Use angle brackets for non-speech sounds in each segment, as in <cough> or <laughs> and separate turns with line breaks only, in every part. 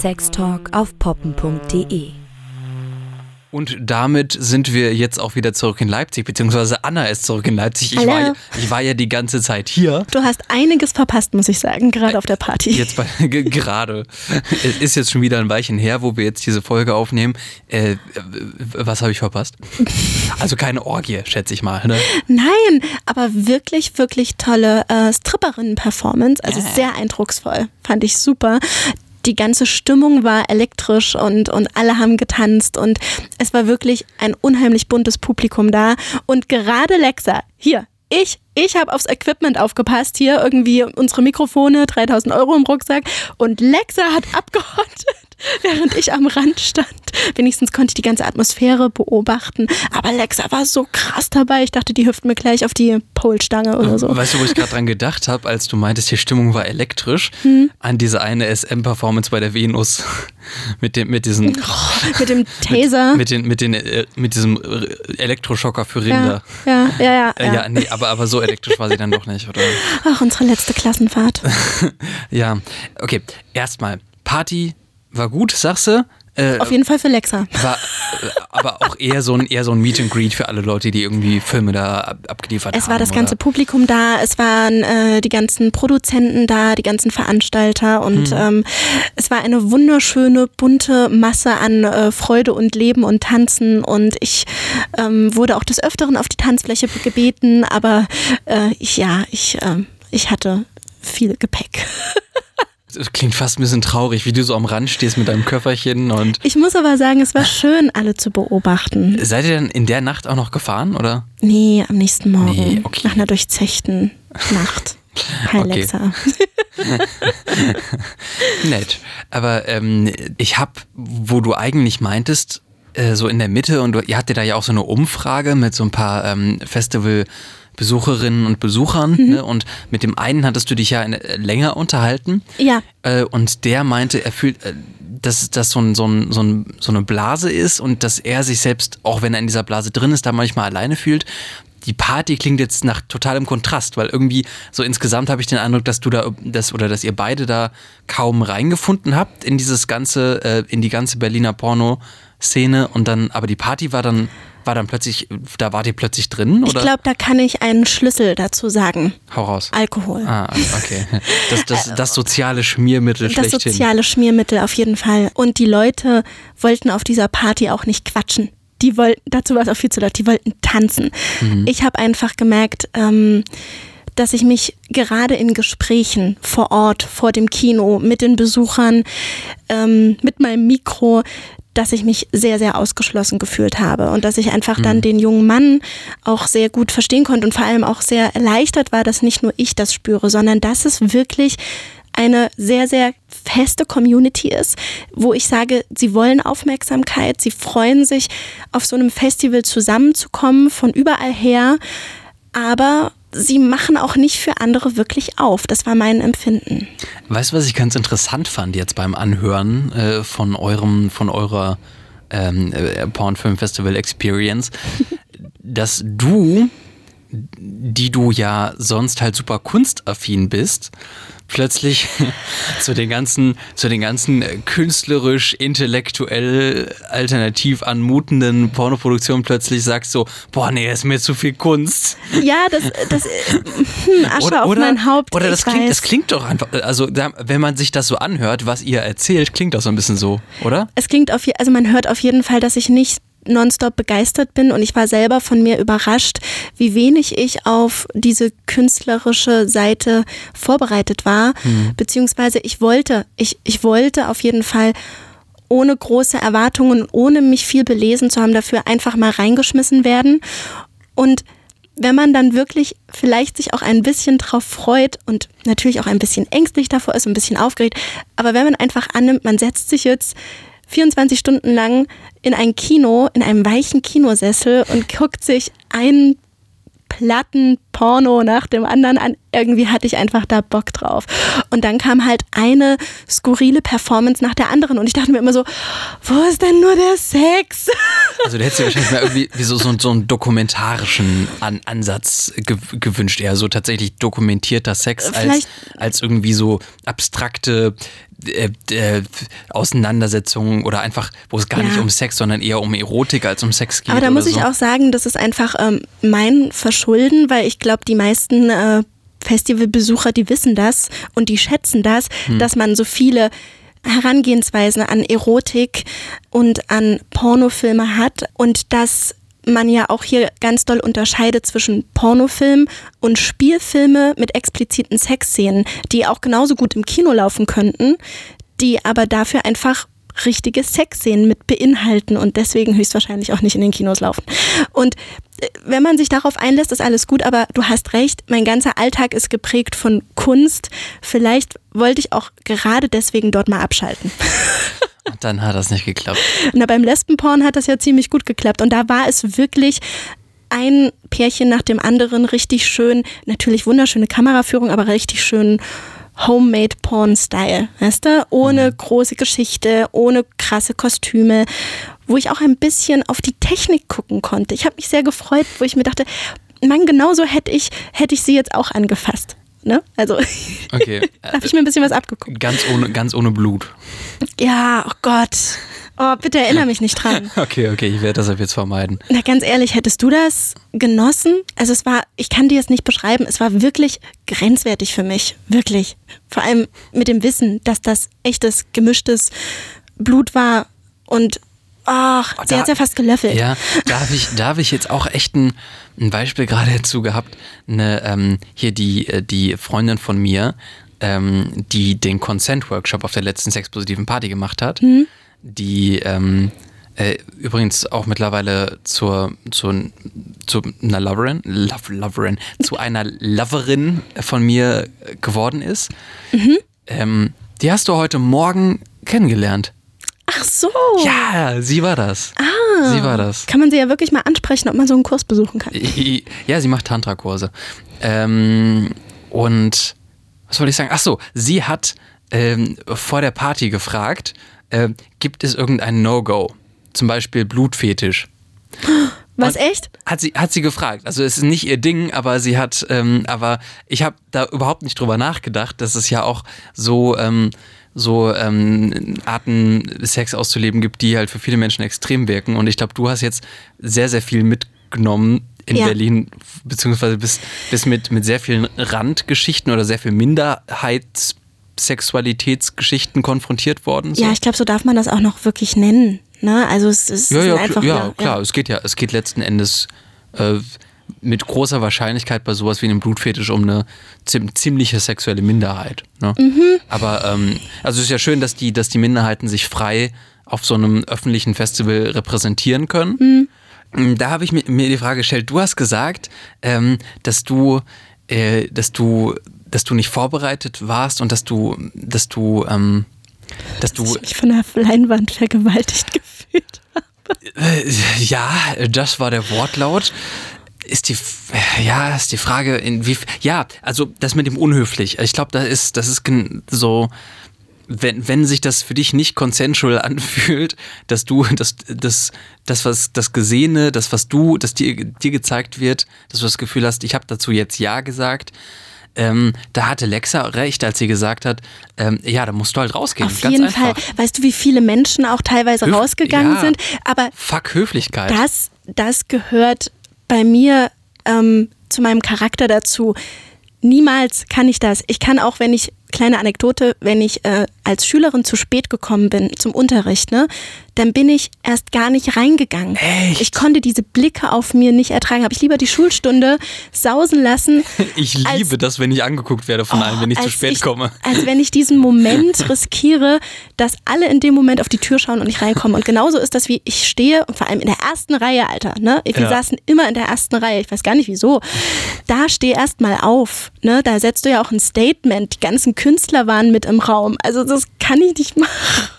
Sextalk auf poppen.de.
Und damit sind wir jetzt auch wieder zurück in Leipzig, beziehungsweise Anna ist zurück in Leipzig. Ich,
Hallo.
war, ja- ich war ja die ganze Zeit hier.
Du hast einiges verpasst, muss ich sagen, gerade auf der Party.
Jetzt bei, <laughs> ge- gerade. Es ist jetzt schon wieder ein Weilchen her, wo wir jetzt diese Folge aufnehmen. Äh, was habe ich verpasst? <laughs> Also keine Orgie, schätze ich mal. Ne?
Nein, aber wirklich, wirklich tolle äh, Stripperinnen-Performance. Also sehr eindrucksvoll. Fand ich super. Die ganze Stimmung war elektrisch und, und alle haben getanzt und es war wirklich ein unheimlich buntes Publikum da. Und gerade Lexa, hier, ich, ich habe aufs Equipment aufgepasst, hier irgendwie unsere Mikrofone, 3000 Euro im Rucksack und Lexa hat <laughs> abgehottet, <laughs> während ich am Rand stand. Wenigstens konnte ich die ganze Atmosphäre beobachten, aber Lexa war so krass dabei, ich dachte, die hüpft mir gleich auf die Polstange oder so.
Weißt du, wo ich gerade dran gedacht habe, als du meintest, die Stimmung war elektrisch,
Hm.
an diese eine SM-Performance bei der Venus <laughs> mit dem, mit diesen, <laughs>
Mit dem Taser.
mit den, mit den, äh, mit diesem äh, Elektroschocker für Rinder.
ja, ja, ja, ja,
Äh, ja, nee, aber, aber so elektrisch war sie dann doch nicht, oder?
Ach, unsere letzte Klassenfahrt.
Ja, okay. Erstmal, Party war gut, sagst du? Äh,
Auf jeden Fall für Lexa.
war äh, aber auch eher so ein eher so ein Meet and Greet für alle Leute, die irgendwie Filme da ab, abgeliefert haben.
Es war das
oder?
ganze Publikum da, es waren äh, die ganzen Produzenten da, die ganzen Veranstalter und ähm, es war eine wunderschöne, bunte Masse an äh, Freude und Leben und Tanzen und ich ähm, wurde auch des Öfteren auf die Tanzfläche gebeten, aber äh, ich, ja, ich, ähm, ich hatte viel Gepäck. <laughs>
Das klingt fast ein bisschen traurig, wie du so am Rand stehst mit deinem Köfferchen und
Ich muss aber sagen, es war schön, alle zu beobachten.
seid ihr denn in der Nacht auch noch gefahren, oder?
Nee, am nächsten Morgen.
Nee, okay.
Nach einer durchzechten Nacht. <laughs> Hi,
Okay. <laughs> Nett. Aber ähm, ich hab, wo du eigentlich meintest, äh, so in der Mitte und du, ihr hattet da ja auch so eine Umfrage mit so ein paar ähm, Festivalbesucherinnen und Besuchern
Mhm.
ne? und mit dem einen hattest du dich ja eine, länger unterhalten
Ja.
äh, und der meinte, er fühlt, äh, dass das so, ein, so, ein, so, ein, so eine Blase ist und dass er sich selbst, auch wenn er in dieser Blase drin ist, da manchmal alleine fühlt. Die Party klingt jetzt nach totalem Kontrast, weil irgendwie so insgesamt habe ich den Eindruck, dass du da, das oder dass ihr beide da kaum reingefunden habt in dieses ganze, äh, in die ganze Berliner Porno-Szene und dann, aber die Party war dann, war dann plötzlich, da wart ihr plötzlich drin
Ich
oder?
glaube, da kann ich einen Schlüssel dazu sagen.
Hau raus.
Alkohol.
Ah, okay. Das, das, <laughs> das soziale Schmiermittel
das
schlechthin.
soziale Schmiermittel auf jeden Fall. Und die Leute wollten auf dieser Party auch nicht quatschen. Die wollten, dazu war es auch viel zu laut, die wollten tanzen. Ich habe einfach gemerkt, ähm, dass ich mich gerade in Gesprächen vor Ort, vor dem Kino, mit den Besuchern, ähm, mit meinem Mikro, dass ich mich sehr, sehr ausgeschlossen gefühlt habe und dass ich einfach dann den jungen Mann auch sehr gut verstehen konnte und vor allem auch sehr erleichtert war, dass nicht nur ich das spüre, sondern dass es wirklich eine sehr, sehr feste Community ist, wo ich sage, sie wollen Aufmerksamkeit, sie freuen sich, auf so einem Festival zusammenzukommen, von überall her, aber sie machen auch nicht für andere wirklich auf. Das war mein Empfinden.
Weißt du, was ich ganz interessant fand jetzt beim Anhören äh, von eurem, von eurer ähm, äh, Pornfilm Festival Experience, <laughs> dass du, die du ja sonst halt super kunstaffin bist, plötzlich <laughs> zu den ganzen, zu den ganzen äh, künstlerisch, intellektuell, alternativ anmutenden Pornoproduktionen plötzlich sagst so, boah, nee, das ist mir zu viel Kunst.
Ja, das, das hm, Asche auf mein Haupt.
Oder das klingt,
weiß.
das klingt doch einfach, also wenn man sich das so anhört, was ihr erzählt, klingt doch so ein bisschen so, oder?
Es klingt auf, also man hört auf jeden Fall, dass ich nicht nonstop begeistert bin. Und ich war selber von mir überrascht, wie wenig ich auf diese künstlerische Seite vorbereitet war, beziehungsweise ich wollte, ich, ich wollte auf jeden Fall ohne große Erwartungen, ohne mich viel belesen zu haben, dafür einfach mal reingeschmissen werden. Und wenn man dann wirklich vielleicht sich auch ein bisschen drauf freut und natürlich auch ein bisschen ängstlich davor ist, ein bisschen aufgeregt, aber wenn man einfach annimmt, man setzt sich jetzt 24 Stunden lang in ein Kino, in einem weichen Kinosessel und guckt sich einen Platten Porno nach dem anderen an. Irgendwie hatte ich einfach da Bock drauf. Und dann kam halt eine skurrile Performance nach der anderen und ich dachte mir immer so, wo ist denn nur der Sex? <laughs>
Also du hättest dir wahrscheinlich mal irgendwie wie so, so, so einen dokumentarischen An Ansatz ge gewünscht, eher so tatsächlich dokumentierter Sex als, als irgendwie so abstrakte äh, äh, Auseinandersetzungen oder einfach, wo es gar ja. nicht um Sex, sondern eher um Erotik als um Sex geht.
Aber da muss so. ich auch sagen, das ist einfach ähm, mein Verschulden, weil ich glaube, die meisten äh, Festivalbesucher, die wissen das und die schätzen das, hm. dass man so viele Herangehensweisen an Erotik und an Pornofilme hat und dass man ja auch hier ganz doll unterscheidet zwischen Pornofilm und Spielfilme mit expliziten Sexszenen, die auch genauso gut im Kino laufen könnten, die aber dafür einfach richtige Sexszenen mit beinhalten und deswegen höchstwahrscheinlich auch nicht in den Kinos laufen. Und äh, wenn man sich darauf einlässt, ist alles gut, aber du hast recht, mein ganzer Alltag ist geprägt von Kunst. Vielleicht wollte ich auch gerade deswegen dort mal abschalten. <laughs>
Und dann hat das nicht geklappt.
Na, beim Lesbenporn hat das ja ziemlich gut geklappt. Und da war es wirklich ein Pärchen nach dem anderen richtig schön, natürlich wunderschöne Kameraführung, aber richtig schön Homemade Porn Style, weißt du? Ohne mhm. große Geschichte, ohne krasse Kostüme, wo ich auch ein bisschen auf die Technik gucken konnte. Ich habe mich sehr gefreut, wo ich mir dachte, Mann, genauso hätte ich, hätte ich sie jetzt auch angefasst. Ne? Also <laughs> okay. <laughs> habe ich mir ein bisschen was abgeguckt.
Ganz ohne, ganz ohne Blut.
Ja, oh Gott. Oh, bitte erinnere mich nicht dran. <laughs>
okay, okay, ich werde das ab jetzt vermeiden.
Na, ganz ehrlich, hättest du das genossen? Also es war, ich kann dir es nicht beschreiben, es war wirklich grenzwertig für mich. Wirklich. Vor allem mit dem Wissen, dass das echtes, gemischtes Blut war und ach, oh, sie hat ja fast gelöffelt.
Ja, da habe ich, da hab ich jetzt auch echt ein, ein Beispiel gerade dazu gehabt. Eine, ähm, hier die, äh, die Freundin von mir, ähm, die den Consent-Workshop auf der letzten sexpositiven Party gemacht hat. Mhm die ähm, äh, übrigens auch mittlerweile zur, zur, zu einer Loverin, Love, Loverin, zu <laughs> einer Loverin von mir geworden ist. Mhm. Ähm, die hast du heute Morgen kennengelernt.
Ach so.
Ja, sie war das.
Ah.
Sie war das.
Kann man sie ja wirklich mal ansprechen, ob man so einen Kurs besuchen kann.
Ja, sie macht Tantra-Kurse. Ähm, und was wollte ich sagen? Ach so, sie hat ähm, vor der Party gefragt, äh, gibt es irgendein No-Go? Zum Beispiel Blutfetisch.
Was Und echt?
Hat sie, hat sie gefragt. Also es ist nicht ihr Ding, aber sie hat, ähm, aber ich habe da überhaupt nicht drüber nachgedacht, dass es ja auch so, ähm, so ähm, Arten, Sex auszuleben gibt, die halt für viele Menschen extrem wirken. Und ich glaube, du hast jetzt sehr, sehr viel mitgenommen in ja. Berlin, beziehungsweise bist, bist mit, mit sehr vielen Randgeschichten oder sehr viel Minderheits Sexualitätsgeschichten konfrontiert worden
sind? Ja, ich glaube, so darf man das auch noch wirklich nennen. Ne? Also es, es
ja,
ja,
einfach. Ja, ja, klar, es geht ja, es geht letzten Endes äh, mit großer Wahrscheinlichkeit bei sowas wie einem Blutfetisch um eine ziemliche sexuelle Minderheit. Ne? Mhm. Aber ähm, also es ist ja schön, dass die, dass die Minderheiten sich frei auf so einem öffentlichen Festival repräsentieren können. Mhm. Da habe ich mir, mir, die Frage gestellt, du hast gesagt, ähm, dass du, äh, dass du dass du nicht vorbereitet warst und dass du, dass du, ähm, dass du.
Ich mich von der Leinwand vergewaltigt <laughs> gefühlt habe.
Äh, ja, das war der Wortlaut. Ist die, ja, ist die Frage, in wie, ja, also das mit dem unhöflich. Ich glaube, da ist, das ist so, wenn, wenn sich das für dich nicht consensual <laughs> anfühlt, dass du das, das, das, was das Gesehene, das, was du, das dir, dir gezeigt wird, dass du das Gefühl hast, ich habe dazu jetzt Ja gesagt, ähm, da hatte Lexa recht, als sie gesagt hat, ähm, ja, da musst du halt rausgehen.
Auf jeden einfach. Fall. Weißt du, wie viele Menschen auch teilweise Höf rausgegangen ja. sind? Aber
Fuck Höflichkeit.
Das, das gehört bei mir ähm, zu meinem Charakter dazu. Niemals kann ich das. Ich kann auch, wenn ich kleine Anekdote, wenn ich äh, als Schülerin zu spät gekommen bin zum Unterricht, ne, dann bin ich erst gar nicht reingegangen.
Echt?
Ich konnte diese Blicke auf mir nicht ertragen. Habe ich lieber die Schulstunde sausen lassen. <laughs>
Ich liebe als, das, wenn ich angeguckt werde von oh, allen, wenn ich zu spät
ich,
komme.
Als wenn ich diesen Moment <laughs> riskiere, dass alle in dem Moment auf die Tür schauen und ich reinkomme. Und genauso ist das, wie ich stehe und vor allem in der ersten Reihe, Alter. Ne? Wir ja. saßen immer in der ersten Reihe. Ich weiß gar nicht wieso. Da steh erst mal auf. Ne? Da setzt du ja auch ein Statement. Die ganzen Künstler waren mit im Raum. Also das kann ich nicht machen.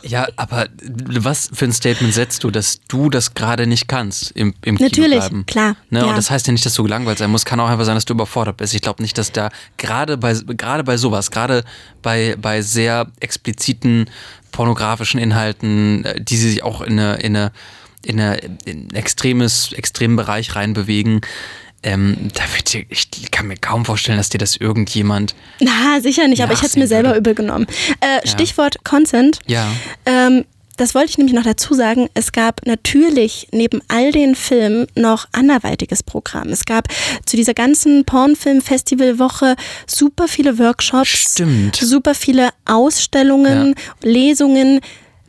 Ja, aber was für ein Statement setzt du, dass du das gerade nicht kannst im, im
Natürlich,
bleiben?
klar.
Ne? Ja. Und das heißt ja nicht, dass du gelangweilt sein musst. Kann auch einfach sein, dass du überfordert bist. Ich glaube nicht, dass da gerade bei, gerade bei sowas, gerade bei, bei sehr expliziten pornografischen Inhalten, äh, die sich auch in eine, in eine in, eine, in einen extremes, extremen Bereich reinbewegen. Ähm, da wird dir, ich kann mir kaum vorstellen, dass dir das irgendjemand.
Na, sicher nicht, aber ich hätte es mir selber
würde.
übel genommen. Äh, Stichwort Consent.
Ja.
Ähm, das wollte ich nämlich noch dazu sagen. Es gab natürlich neben all den Filmen noch anderweitiges Programm. Es gab zu dieser ganzen Pornfilm-Festivalwoche super viele Workshops,
Stimmt.
super viele Ausstellungen, Lesungen.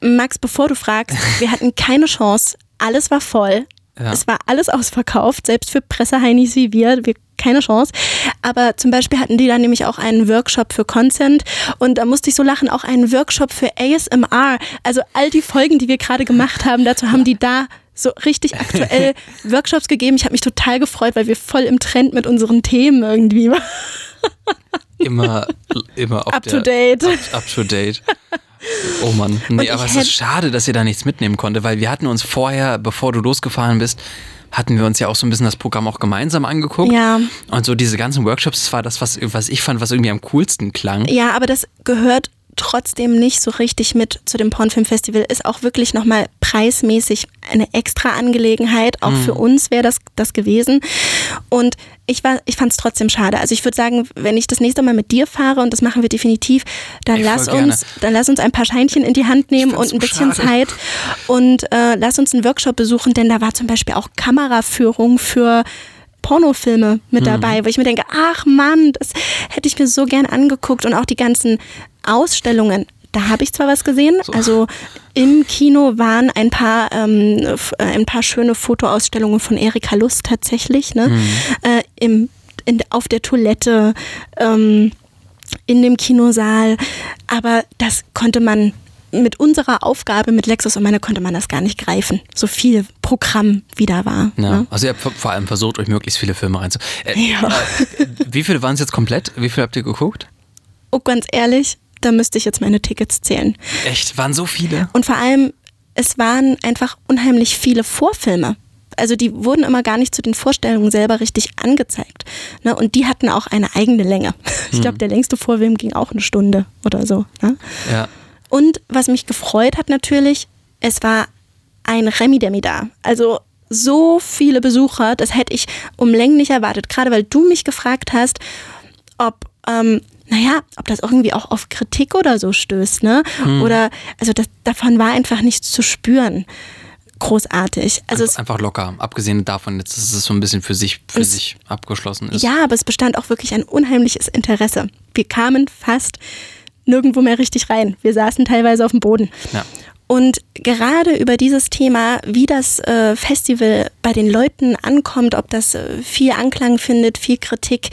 Max, bevor du fragst, wir hatten keine Chance. Alles war voll.
Ja.
Es war alles ausverkauft, selbst für Presseheinis wie wir. wir keine Chance. Aber zum Beispiel hatten die dann nämlich auch einen Workshop für Consent und da musste ich so lachen, auch einen Workshop für ASMR. Also all die Folgen, die wir gerade gemacht haben, dazu haben die da so richtig aktuell <laughs> Workshops gegeben. Ich habe mich total gefreut, weil wir voll im Trend mit unseren Themen irgendwie waren.
Immer, immer
Up
der,
to date.
Up, up to date. <laughs> Oh Mann. Nee, aber es ist schade, dass ihr da nichts mitnehmen konnte, weil wir hatten uns vorher, bevor du losgefahren bist, hatten wir uns ja auch so ein bisschen das Programm auch gemeinsam angeguckt.
Ja.
Und so diese ganzen Workshops, das war das, was, was ich fand, was irgendwie am coolsten klang.
Ja, aber das gehört trotzdem nicht so richtig mit zu dem Pornfilmfestival. Ist auch wirklich nochmal preismäßig eine extra Angelegenheit. Auch für uns wäre das das gewesen. Und ich, war, ich fand es trotzdem schade. Also ich würde sagen, wenn ich das nächste Mal mit dir fahre, und das machen wir definitiv, dann lass
gerne.
uns, dann lass uns ein paar Scheinchen in die Hand nehmen und ein
so
bisschen
schade.
Zeit und äh, lass uns einen Workshop besuchen, denn da war zum Beispiel auch Kameraführung für Pornofilme mit dabei, wo ich mir denke, ach Mann, das hätte ich mir so gern angeguckt und auch die ganzen Ausstellungen. Da habe ich zwar was gesehen, also im Kino waren ein paar, ähm, äh, ein paar schöne Fotoausstellungen von Erika Lust tatsächlich, ne? Äh, im, in, auf der Toilette, ähm, in dem Kinosaal, aber das konnte man mit unserer Aufgabe mit Lexus und meiner konnte man das gar nicht greifen. So viel Programm wieder war.
Ja.
Ne?
Also ihr habt vor- allem versucht, euch möglichst viele Filme reinzu. Äh,
Ja.
äh, wie viele waren es jetzt komplett? Wie viele habt ihr geguckt?
Oh, ganz ehrlich, da müsste ich jetzt meine Tickets zählen.
Echt? Waren so viele?
Und vor allem, es waren einfach unheimlich viele Vorfilme. Also die wurden immer gar nicht zu den Vorstellungen selber richtig angezeigt. Ne? Und die hatten auch eine eigene Länge. Ich glaube, der längste Vorfilm ging auch eine Stunde oder so. Ne?
Ja.
Und was mich gefreut hat natürlich, es war ein Remi-Demi da. Also so viele Besucher, das hätte ich um Längen nicht erwartet. Gerade weil du mich gefragt hast, ob, ähm, naja, ob das irgendwie auch auf Kritik oder so stößt, ne? Oder, also das, davon war einfach nichts zu spüren. Großartig. Also es,
einfach locker. Abgesehen davon, jetzt, dass es so ein bisschen für sich, für
Es-
sich abgeschlossen ist.
ja, aber es bestand auch wirklich ein unheimliches Interesse. Wir kamen fast nirgendwo mehr richtig rein. Wir saßen teilweise auf dem Boden.
Ja.
Und gerade über dieses Thema, wie das äh, Festival bei den Leuten ankommt, ob das äh, viel Anklang findet, viel Kritik,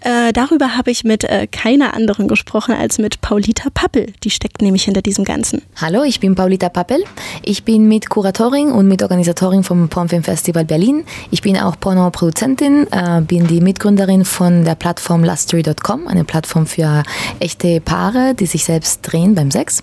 äh, darüber habe ich mit keiner anderen gesprochen als mit Paulita Pappel. Die steckt nämlich hinter diesem Ganzen.
Hallo, ich bin Paulita Pappel. Ich bin Mitkuratorin und Mitorganisatorin vom Pornfilm Festival Berlin. Ich bin auch Pornoproduzentin, bin die Mitgründerin von der Plattform Luststory.com, eine Plattform für echte Paare, die sich selbst drehen beim Sex.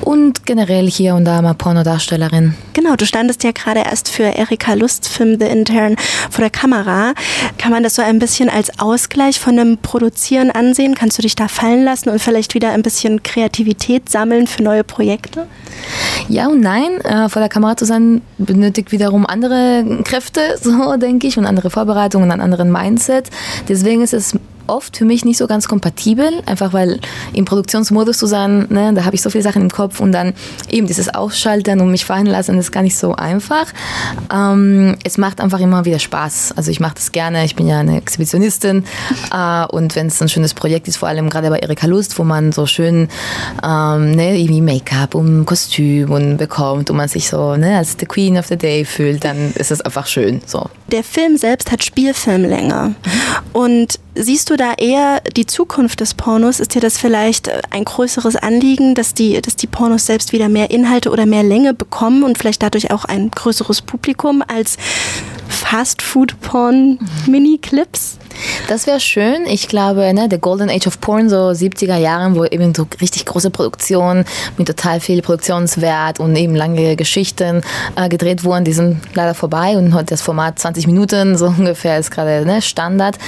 Und generell hier und da mal Pornodarstellerin.
Genau, du standest ja gerade erst für Erika Lust Film The Intern vor der Kamera. Kann man das so ein bisschen als Ausgleich von dem Produzieren ansehen? Kannst du dich da fallen lassen und vielleicht wieder ein bisschen Kreativität sammeln für neue Projekte?
Ja und nein, äh, vor der Kamera zu sein benötigt wiederum andere Kräfte, <laughs> so denke ich, und andere Vorbereitungen, einen anderen Mindset. Deswegen ist es oft für mich nicht so ganz kompatibel, einfach weil im Produktionsmodus zu sein, ne, da habe ich so viele Sachen im Kopf und dann eben dieses Ausschalten und mich fallen lassen, ist gar nicht so einfach. Ähm, es macht einfach immer wieder Spaß. Also ich mache das gerne, ich bin ja eine Exhibitionistin äh, und wenn es ein schönes Projekt ist, vor allem gerade bei Erika Lust, wo man so schön ähm, ne, irgendwie Make-up und Kostüm und bekommt und man sich so ne, als the Queen of the Day fühlt, dann ist es einfach schön. So.
Der Film selbst hat Spielfilmlänge. Und siehst du da eher die Zukunft des Pornos? Ist dir das vielleicht äh, ein größeres Anliegen, dass die, dass die Pornos selbst wieder mehr Inhalte oder mehr Länge bekommen und vielleicht dadurch auch ein größeres Publikum als Fast-Food-Porn-Mini-Clips?
Das wäre schön. Ich glaube, ne, der Golden Age of Porn, so 70er Jahren, wo eben so richtig große Produktionen mit total viel Produktionswert und eben lange Geschichten äh, gedreht wurden, die sind leider vorbei und heute das Format 20 Minuten so <laughs> ungefähr ist gerade ne, Standard.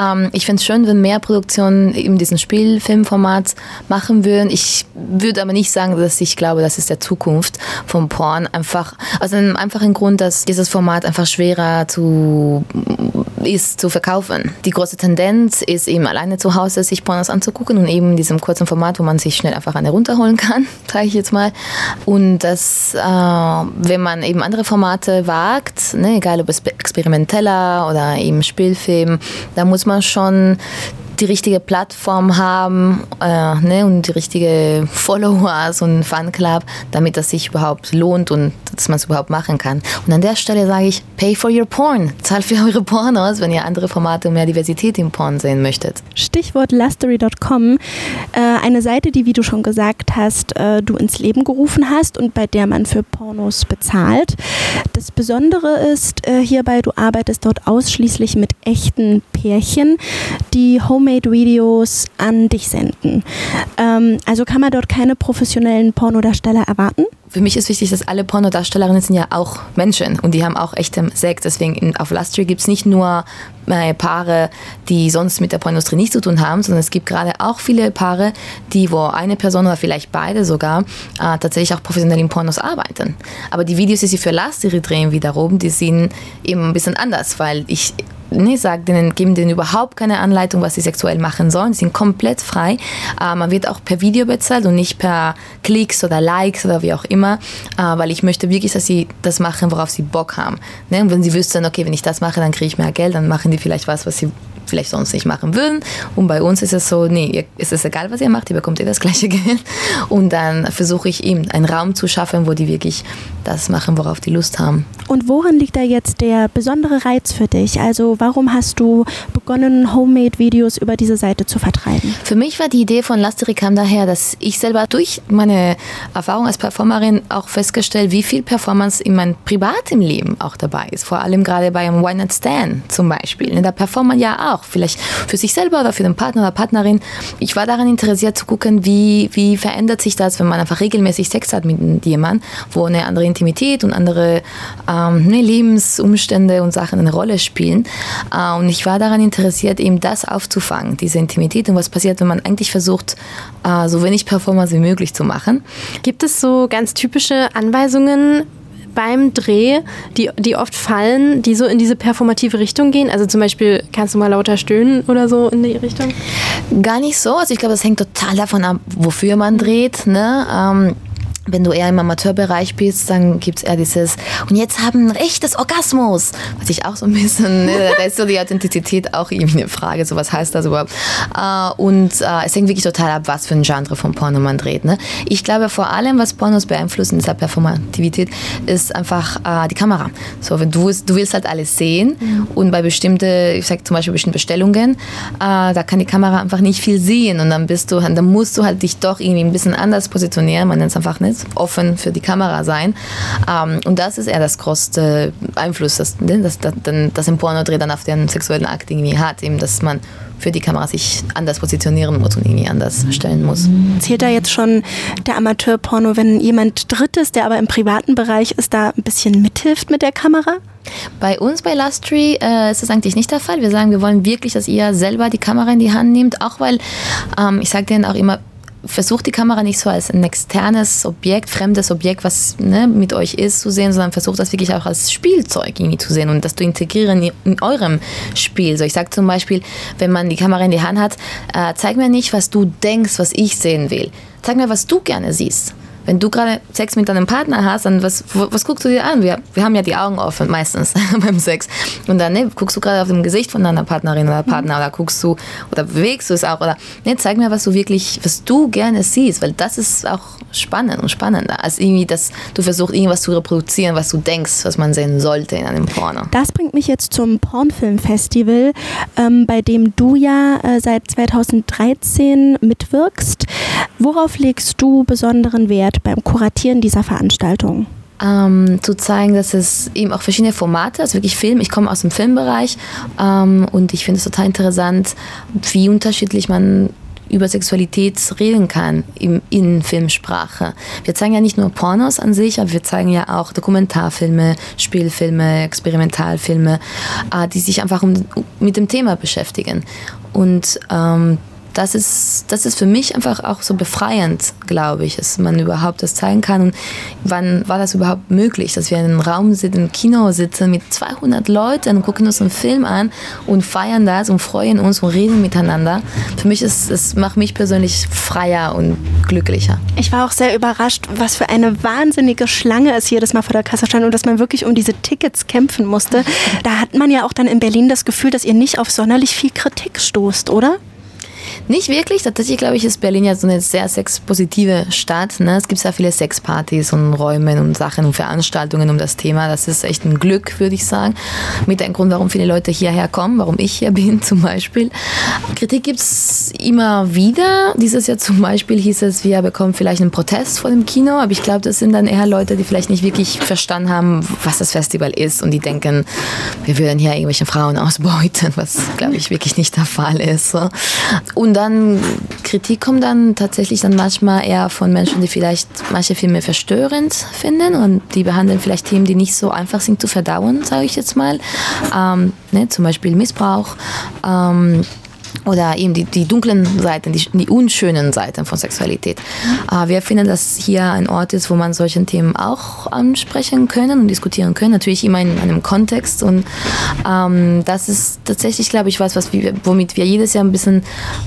Ähm, ich finde es schön, wenn mehr Produktionen eben diesen Spielfilmformat machen würden. Ich würde aber nicht sagen, dass ich glaube, das ist der Zukunft vom Porn. Einfach aus einem einfachen Grund, dass dieses Format einfach schwerer zu ist zu verkaufen. Die große Tendenz ist eben alleine zu Hause sich Pornos anzugucken und eben in diesem kurzen Format, wo man sich schnell einfach eine runterholen <laughs> kann, sage ich jetzt mal. Und das, äh, wenn man eben andere Formate wagt, ne, egal ob es experimenteller oder eben Spielfilm, da muss man schon die richtige Plattform haben äh, ne, und die richtige <laughs> Followers und Fanclub, damit das sich überhaupt lohnt und dass man es überhaupt machen kann. Und an der Stelle sage ich, pay for your porn. Zahlt für eure Pornos, wenn ihr andere Formate und mehr Diversität im Porn sehen möchtet.
Stichwort lustery.com, äh, eine Seite, die, wie du schon gesagt hast, äh, du ins Leben gerufen hast und bei der man für Pornos bezahlt. Das Besondere ist äh, hierbei, du arbeitest dort ausschließlich mit echten Pärchen, die Homemade-Videos an dich senden. Ähm, also kann man dort keine professionellen Pornodarsteller erwarten?
Für mich ist wichtig, dass alle Pornodarstellerinnen sind ja auch Menschen und die haben auch echte Sex. Deswegen in, auf Lustry gibt es nicht nur äh, Paare, die sonst mit der Pornindustrie nichts zu tun haben, sondern es gibt gerade auch viele Paare, die, wo eine Person oder vielleicht beide sogar äh, tatsächlich auch professionell in Pornos arbeiten. Aber die Videos, die sie für Lustry drehen wiederum, die sind eben ein bisschen anders, weil ich nee, sagt denen, geben denen überhaupt keine Anleitung, was sie sexuell machen sollen. Sie sind komplett frei. Äh, man wird auch per Video bezahlt und nicht per Klicks oder Likes oder wie auch immer, äh, weil ich möchte wirklich, dass sie das machen, worauf sie Bock haben. Ne? Und wenn sie wüssten, okay, wenn ich das mache, dann kriege ich mehr Geld, dann machen die vielleicht was, was sie vielleicht sonst nicht machen würden. Und bei uns ist es so, nee, es ist egal, was ihr macht, ihr bekommt ihr das gleiche <laughs> Geld. Und dann versuche ich ihm einen Raum zu schaffen, wo die wirklich das machen, worauf die Lust haben.
Und worin liegt da jetzt der besondere Reiz für dich? Also warum hast du begonnen, Homemade-Videos über diese Seite zu vertreiben?
Für mich war die Idee von Lasteri kam daher, dass ich selber durch meine Erfahrung als Performerin auch festgestellt, wie viel Performance in meinem privaten Leben auch dabei ist. Vor allem gerade bei einem One Night Stand zum Beispiel. Da performt man ja auch, vielleicht für sich selber oder für den Partner oder Partnerin. Ich war daran interessiert zu gucken, wie, wie verändert sich das, wenn man einfach regelmäßig Sex hat mit jemandem, wo eine andere Intimität und andere ähm, ne, Lebensumstände und Sachen eine Rolle spielen. Äh, und ich war daran interessiert, eben das aufzufangen, diese Intimität und was passiert, wenn man eigentlich versucht, äh, so wenig Performance wie möglich zu machen.
Gibt es so ganz typische Anweisungen, beim Dreh, die, die oft fallen, die so in diese performative Richtung gehen? Also zum Beispiel, kannst du mal lauter stöhnen oder so in die Richtung?
Gar nicht so. Also ich glaube, das hängt total davon ab, wofür man dreht. Ne? Ähm, wenn du eher im Amateurbereich bist, dann gibt es eher dieses, und jetzt haben ein echtes Orgasmus, was ich auch so ein bisschen, ne, da ist so die Authentizität auch irgendwie eine Frage, so was heißt das überhaupt. Äh, und äh, es hängt wirklich total ab, was für ein Genre von Porno man dreht. Ne? Ich glaube vor allem, was Pornos beeinflussen, dieser Performativität, ist einfach äh, die Kamera. So, wenn du, du willst halt alles sehen mhm. und bei bestimmten, ich sag zum Beispiel bestimmte Bestellungen, da kann die Kamera einfach nicht viel sehen und dann bist du, dann musst du halt dich doch irgendwie ein bisschen anders positionieren, man nennt es einfach nicht ist, offen für die Kamera sein. Ähm, und das ist eher das größte Einfluss, das, ne, das, das, das im Pornodreh dann auf den sexuellen Akt irgendwie hat, eben, dass man für die Kamera sich anders positionieren muss und irgendwie anders stellen muss.
Zählt da jetzt schon der Amateurporno, wenn jemand Drittes, der aber im privaten Bereich ist, da ein bisschen mithilft mit der Kamera?
Bei uns bei Lustry äh, ist das eigentlich nicht der Fall. Wir sagen, wir wollen wirklich, dass ihr selber die Kamera in die Hand nehmt, auch weil ähm, ich sage denen auch immer, versucht die Kamera nicht so als ein externes Objekt, fremdes Objekt, was ne, mit euch ist, zu sehen, sondern versucht das wirklich auch als Spielzeug irgendwie zu sehen und das zu integrieren in, in eurem Spiel. So, ich sage zum Beispiel, wenn man die Kamera in die Hand hat, äh, zeig mir nicht, was du denkst, was ich sehen will. Zeig mir, was du gerne siehst. Wenn du gerade Sex mit deinem Partner hast, dann was, was guckst du dir an? Wir, wir haben ja die Augen offen meistens <laughs> beim Sex. Und dann ne, guckst du gerade auf dem Gesicht von deiner Partnerin oder Partner oder guckst du oder bewegst du es auch oder ne, zeig mir, was du wirklich, was du gerne siehst, weil das ist auch spannend und spannender, als irgendwie, dass du versuchst, irgendwas zu reproduzieren, was du denkst, was man sehen sollte in einem Porno.
Das bringt mich jetzt zum Pornfilmfestival, ähm, bei dem du ja äh, seit 2013 mitwirkst. Worauf legst du besonderen Wert beim Kuratieren dieser Veranstaltung?
ähm, zu zeigen, dass es eben auch verschiedene Formate, also wirklich Film, ich komme aus dem Filmbereich ähm, und ich finde es total interessant, wie unterschiedlich man über Sexualität reden kann im, in Filmsprache. Wir zeigen ja nicht nur Pornos an sich, aber wir zeigen ja auch Dokumentarfilme, Spielfilme, Experimentalfilme, äh, die sich einfach um, mit dem Thema beschäftigen. Und ähm, das ist, das ist für mich einfach auch so befreiend, glaube ich, dass man überhaupt das zeigen kann. Und wann war das überhaupt möglich, dass wir in einem Raum sitzen, im Kino sitzen mit 200 Leuten und gucken uns einen Film an und feiern das und freuen uns und reden miteinander. Für mich ist es macht mich persönlich freier und glücklicher.
Ich war auch sehr überrascht, was für eine wahnsinnige Schlange es jedes Mal vor der Kasse stand und dass man wirklich um diese Tickets kämpfen musste. Da hat man ja auch dann in Berlin das Gefühl, dass ihr nicht auf sonderlich viel Kritik stoßt, oder?
Nicht wirklich. Tatsächlich, glaube ich, ist Berlin ja so eine sehr sexpositive Stadt. Ne? Es gibt sehr viele Sexpartys und Räume und Sachen und Veranstaltungen um das Thema. Das ist echt ein Glück, würde ich sagen. Mit einem Grund, warum viele Leute hierher kommen, warum ich hier <laughs> bin zum Beispiel. Kritik gibt es immer wieder. Dieses Jahr zum Beispiel hieß es, wir bekommen vielleicht einen Protest vor dem Kino. Aber ich glaube, das sind dann eher Leute, die vielleicht nicht wirklich verstanden haben, was das Festival ist. Und die denken, wir würden hier irgendwelche Frauen ausbeuten, was, glaube ich, wirklich nicht der Fall ist. So. Und dann Kritik kommt dann tatsächlich dann manchmal eher von Menschen, die vielleicht manche Filme verstörend finden und die behandeln vielleicht Themen, die nicht so einfach sind zu verdauen, sage ich jetzt mal. Ähm, ne, zum Beispiel Missbrauch. Ähm, oder eben die, die dunklen Seiten, die, die unschönen Seiten von Sexualität. Äh, wir finden, dass hier ein Ort ist, wo man solche Themen auch ansprechen können und diskutieren können. Natürlich immer in einem Kontext. Und ähm, das ist tatsächlich, glaube ich, was, was wir, womit wir jedes Jahr ein bisschen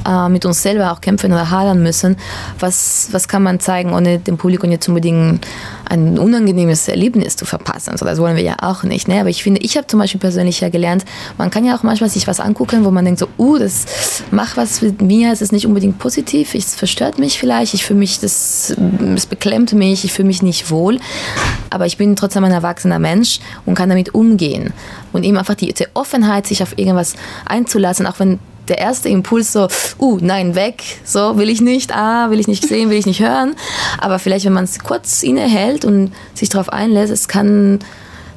äh, mit uns selber auch kämpfen oder hadern müssen. Was, was kann man zeigen, ohne dem Publikum jetzt unbedingt ein unangenehmes Erlebnis zu verpassen. Also das wollen wir ja auch nicht. Ne? Aber ich finde, ich habe zum Beispiel persönlich ja gelernt, man kann ja auch manchmal sich was angucken, wo man denkt so, uh, das macht was mit mir, es ist nicht unbedingt positiv, es verstört mich vielleicht, ich fühle mich, das, es beklemmt mich, ich fühle mich nicht wohl. Aber ich bin trotzdem ein erwachsener Mensch und kann damit umgehen. Und eben einfach die, die Offenheit, sich auf irgendwas einzulassen, auch wenn der erste Impuls so, uh, nein, weg, so will ich nicht, ah, will ich nicht <laughs> sehen, will ich nicht hören. Aber vielleicht, wenn man es kurz innehält und sich darauf einlässt, es kann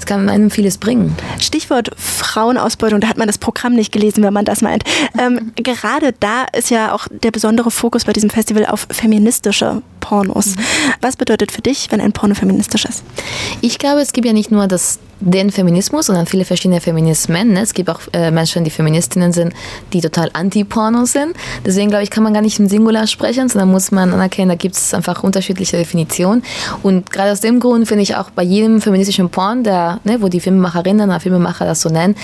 es kann einem vieles bringen.
Stichwort Frauenausbeutung, da hat man das Programm nicht gelesen, wenn man das meint. Ähm, <laughs> gerade da ist ja auch der besondere Fokus bei diesem Festival auf feministische Pornos. Mhm. Was bedeutet für dich, wenn ein Porno feministisch ist?
Ich glaube, es gibt ja nicht nur das den Feminismus, sondern viele verschiedene Feminismen. Ne? Es gibt auch äh, Menschen, die Feministinnen sind, die total anti-Porno sind. Deswegen glaube ich, kann man gar nicht im Singular sprechen, sondern muss man anerkennen, da gibt es einfach unterschiedliche Definitionen. Und gerade aus dem Grund finde ich auch bei jedem feministischen Porn, der, ne, wo die Filmemacherinnen oder Filmemacher das so nennen,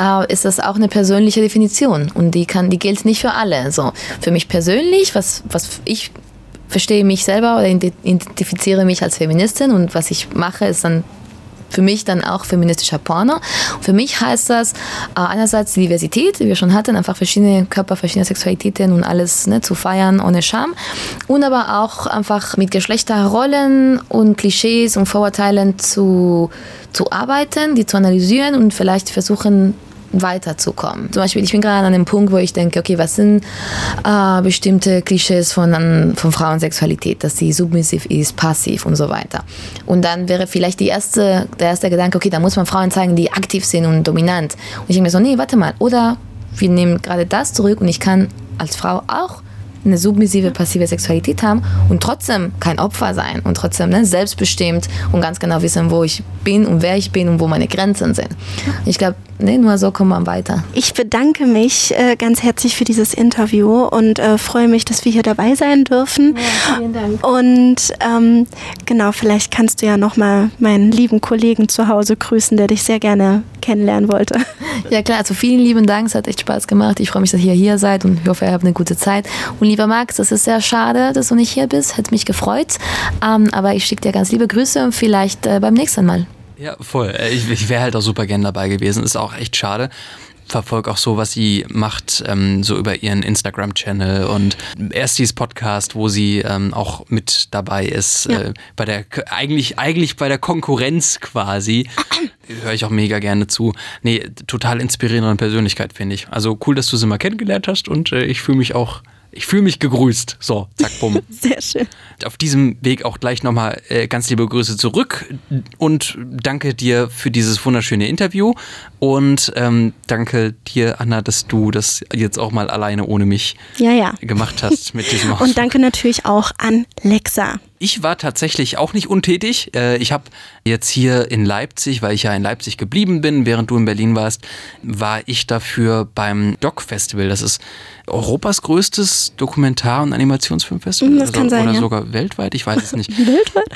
äh, ist das auch eine persönliche Definition. Und die, kann, die gilt nicht für alle. So, für mich persönlich, was, was ich verstehe mich selber oder identifiziere mich als Feministin und was ich mache, ist dann für mich dann auch feministischer Porno. Für mich heißt das äh, einerseits Diversität, die wir schon hatten, einfach verschiedene Körper, verschiedene Sexualitäten und alles ne, zu feiern ohne Scham. Und aber auch einfach mit Geschlechterrollen und Klischees und Vorurteilen zu, zu arbeiten, die zu analysieren und vielleicht versuchen, weiterzukommen. Zum Beispiel, ich bin gerade an einem Punkt, wo ich denke, okay, was sind äh, bestimmte Klischees von, von Frauensexualität, dass sie submissiv ist, passiv und so weiter. Und dann wäre vielleicht die erste, der erste Gedanke, okay, da muss man Frauen zeigen, die aktiv sind und dominant. Und ich denke mir so, nee, warte mal, oder wir nehmen gerade das zurück und ich kann als Frau auch eine submissive, passive Sexualität haben und trotzdem kein Opfer sein und trotzdem ne, selbstbestimmt und ganz genau wissen, wo ich bin und wer ich bin und wo meine Grenzen sind. Ich glaube, nee, nur so kommt man weiter.
Ich bedanke mich äh, ganz herzlich für dieses Interview und äh, freue mich, dass wir hier dabei sein dürfen. Ja, vielen Dank. Und ähm, genau, vielleicht kannst du ja nochmal meinen lieben Kollegen zu Hause grüßen, der dich sehr gerne kennenlernen wollte. <laughs>
Ja klar, also vielen lieben Dank, es hat echt Spaß gemacht. Ich freue mich, dass ihr hier seid und ich hoffe, ihr habt eine gute Zeit. Und lieber Max, es ist sehr schade, dass du nicht hier bist, hätte mich gefreut. Ähm, aber ich schicke dir ganz liebe Grüße und vielleicht äh, beim nächsten Mal.
Ja, voll. Äh, ich, ich wäre halt auch super gern dabei gewesen. Ist auch echt schade verfolge auch so, was sie macht, ähm, so über ihren Instagram-Channel und Erstis Podcast, wo sie ähm, auch mit dabei ist, ja. äh, bei der eigentlich, eigentlich bei der Konkurrenz quasi. <coughs> Höre ich auch mega gerne zu. Nee, total inspirierende Persönlichkeit, finde ich. Also cool, dass du sie mal kennengelernt hast und äh, ich fühle mich auch Ich fühle mich gegrüßt. So, zack, bumm. <laughs>
Sehr schön.
Auf diesem Weg auch gleich nochmal äh, ganz liebe Grüße zurück und danke dir für dieses wunderschöne Interview und ähm, danke dir, Anna, dass du das jetzt auch mal alleine ohne mich
Ja, ja.
gemacht hast mit diesem <laughs>
Und danke natürlich auch an Lexa.
Ich war tatsächlich auch nicht untätig. Äh, Ich habe jetzt hier in Leipzig, weil ich ja in Leipzig geblieben bin, während du in Berlin warst, war ich dafür beim Doc Festival. Das ist Europas größtes Dokumentar- und Animationsfilmfestival.
Das kann sein,
Oder
ja.
sogar weltweit, ich weiß es nicht. <laughs>
Weltweit?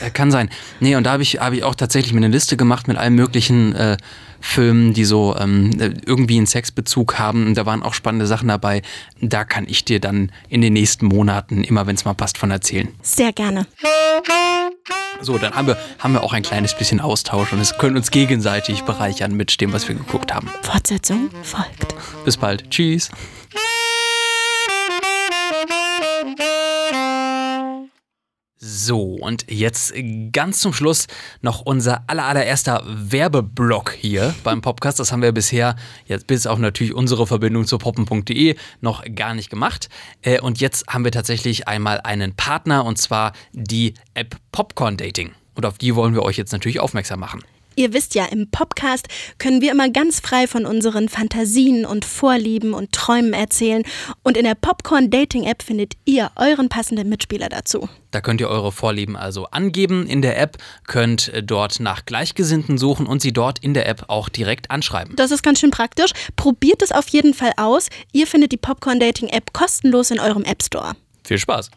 Kann, kann sein. Nee, und da habe ich, hab ich auch tatsächlich mir eine Liste gemacht mit allen möglichen äh, Filmen, die so ähm, irgendwie einen Sexbezug haben. Und da waren auch spannende Sachen dabei. Da kann ich dir dann in den nächsten Monaten, immer wenn es mal passt, von erzählen.
Sehr gerne.
So, dann haben wir, haben wir auch ein kleines bisschen Austausch und es können uns gegenseitig bereichern mit dem, was wir geguckt haben.
Fortsetzung folgt.
Bis bald. Tschüss. So, und jetzt ganz zum Schluss noch unser aller, allererster Werbeblock hier beim Podcast. Das haben wir bisher, jetzt bis auf natürlich unsere Verbindung zu poppen.de, noch gar nicht gemacht. Äh, Und jetzt haben wir tatsächlich einmal einen Partner und zwar die App Popcorn Dating. Und auf die wollen wir euch jetzt natürlich aufmerksam machen.
Ihr wisst ja, im Podcast können wir immer ganz frei von unseren Fantasien und Vorlieben und Träumen erzählen. Und in der Popcorn Dating App findet ihr euren passenden Mitspieler dazu.
Da könnt ihr eure Vorlieben also angeben in der App, könnt äh, dort nach Gleichgesinnten suchen und sie dort in der App auch direkt anschreiben.
Das ist ganz schön praktisch. Probiert es auf jeden Fall aus. Ihr findet die Popcorn Dating App kostenlos in eurem App Store.
Viel Spaß!